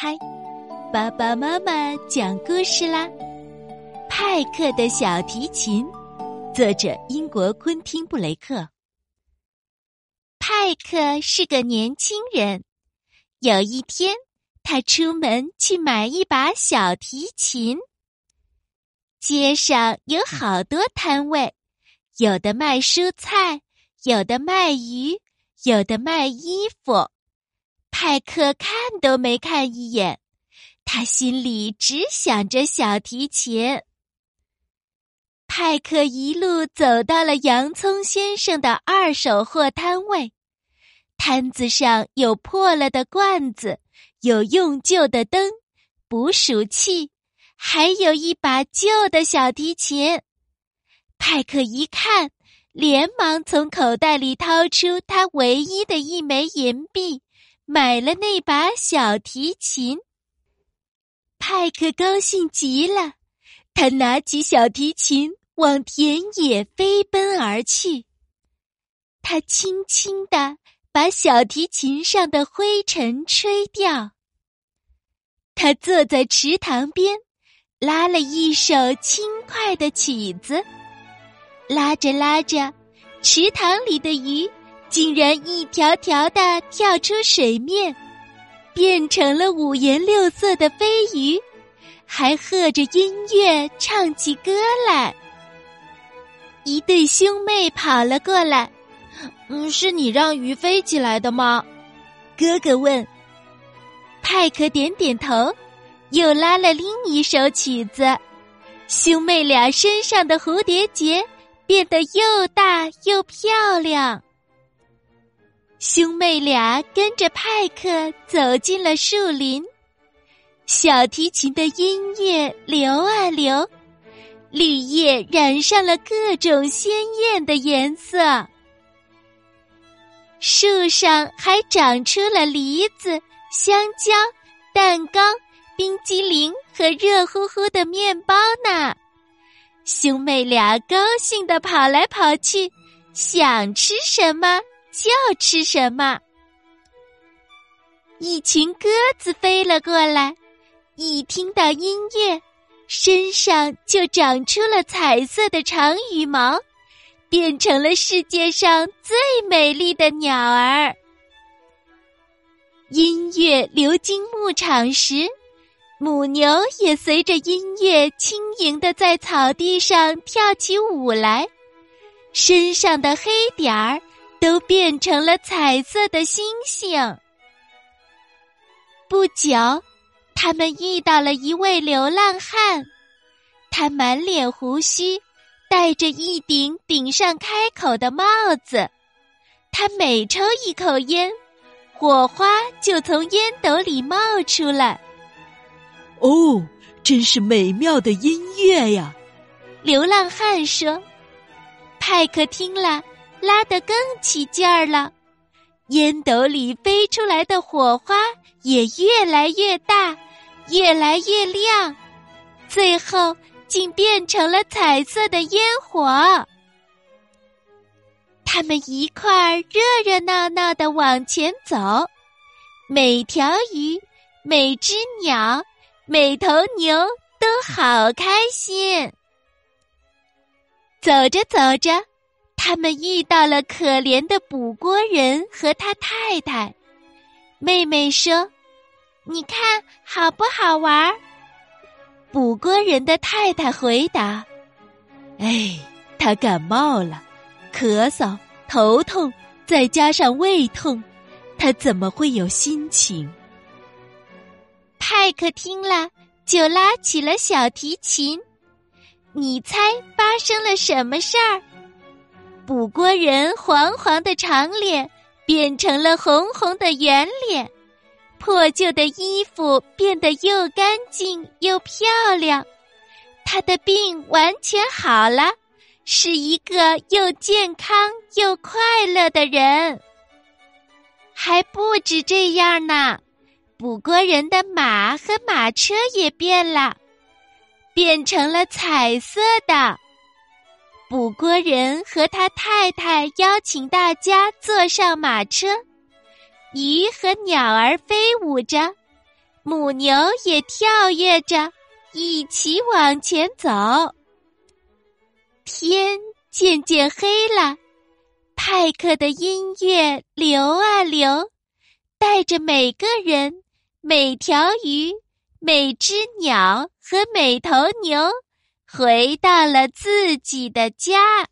开，爸爸妈妈讲故事啦。派克的小提琴，作者英国昆汀·布雷克。派克是个年轻人，有一天，他出门去买一把小提琴。街上有好多摊位，有的卖蔬菜，有的卖鱼，有的卖衣服。派克看都没看一眼，他心里只想着小提琴。派克一路走到了洋葱先生的二手货摊位，摊子上有破了的罐子，有用旧的灯、捕鼠器，还有一把旧的小提琴。派克一看，连忙从口袋里掏出他唯一的一枚银币。买了那把小提琴，派克高兴极了。他拿起小提琴往田野飞奔而去。他轻轻地把小提琴上的灰尘吹掉。他坐在池塘边，拉了一首轻快的曲子。拉着拉着，池塘里的鱼。竟然一条条的跳出水面，变成了五颜六色的飞鱼，还和着音乐唱起歌来。一对兄妹跑了过来，“嗯，是你让鱼飞起来的吗？”哥哥问。派克点点头，又拉了另一首曲子，兄妹俩身上的蝴蝶结变得又大又漂亮。兄妹俩跟着派克走进了树林，小提琴的音乐流啊流，绿叶染上了各种鲜艳的颜色。树上还长出了梨子、香蕉、蛋糕、冰激凌和热乎乎的面包呢。兄妹俩高兴的跑来跑去，想吃什么？就吃什么？一群鸽子飞了过来，一听到音乐，身上就长出了彩色的长羽毛，变成了世界上最美丽的鸟儿。音乐流经牧场时，母牛也随着音乐轻盈的在草地上跳起舞来，身上的黑点儿。都变成了彩色的星星。不久，他们遇到了一位流浪汉，他满脸胡须，戴着一顶顶上开口的帽子。他每抽一口烟，火花就从烟斗里冒出来。哦，真是美妙的音乐呀！流浪汉说。派克听了。拉得更起劲儿了，烟斗里飞出来的火花也越来越大，越来越亮，最后竟变成了彩色的烟火。他们一块儿热热闹闹的往前走，每条鱼、每只鸟、每头牛都好开心。走着走着。他们遇到了可怜的捕锅人和他太太。妹妹说：“你看好不好玩？”捕锅人的太太回答：“哎，他感冒了，咳嗽、头痛，再加上胃痛，他怎么会有心情？”派克听了，就拉起了小提琴。你猜发生了什么事儿？捕锅人黄黄的长脸变成了红红的圆脸，破旧的衣服变得又干净又漂亮，他的病完全好了，是一个又健康又快乐的人。还不止这样呢，捕锅人的马和马车也变了，变成了彩色的。国人和他太太邀请大家坐上马车，鱼和鸟儿飞舞着，母牛也跳跃着，一起往前走。天渐渐黑了，派克的音乐流啊流，带着每个人、每条鱼、每只鸟和每头牛，回到了自己的家。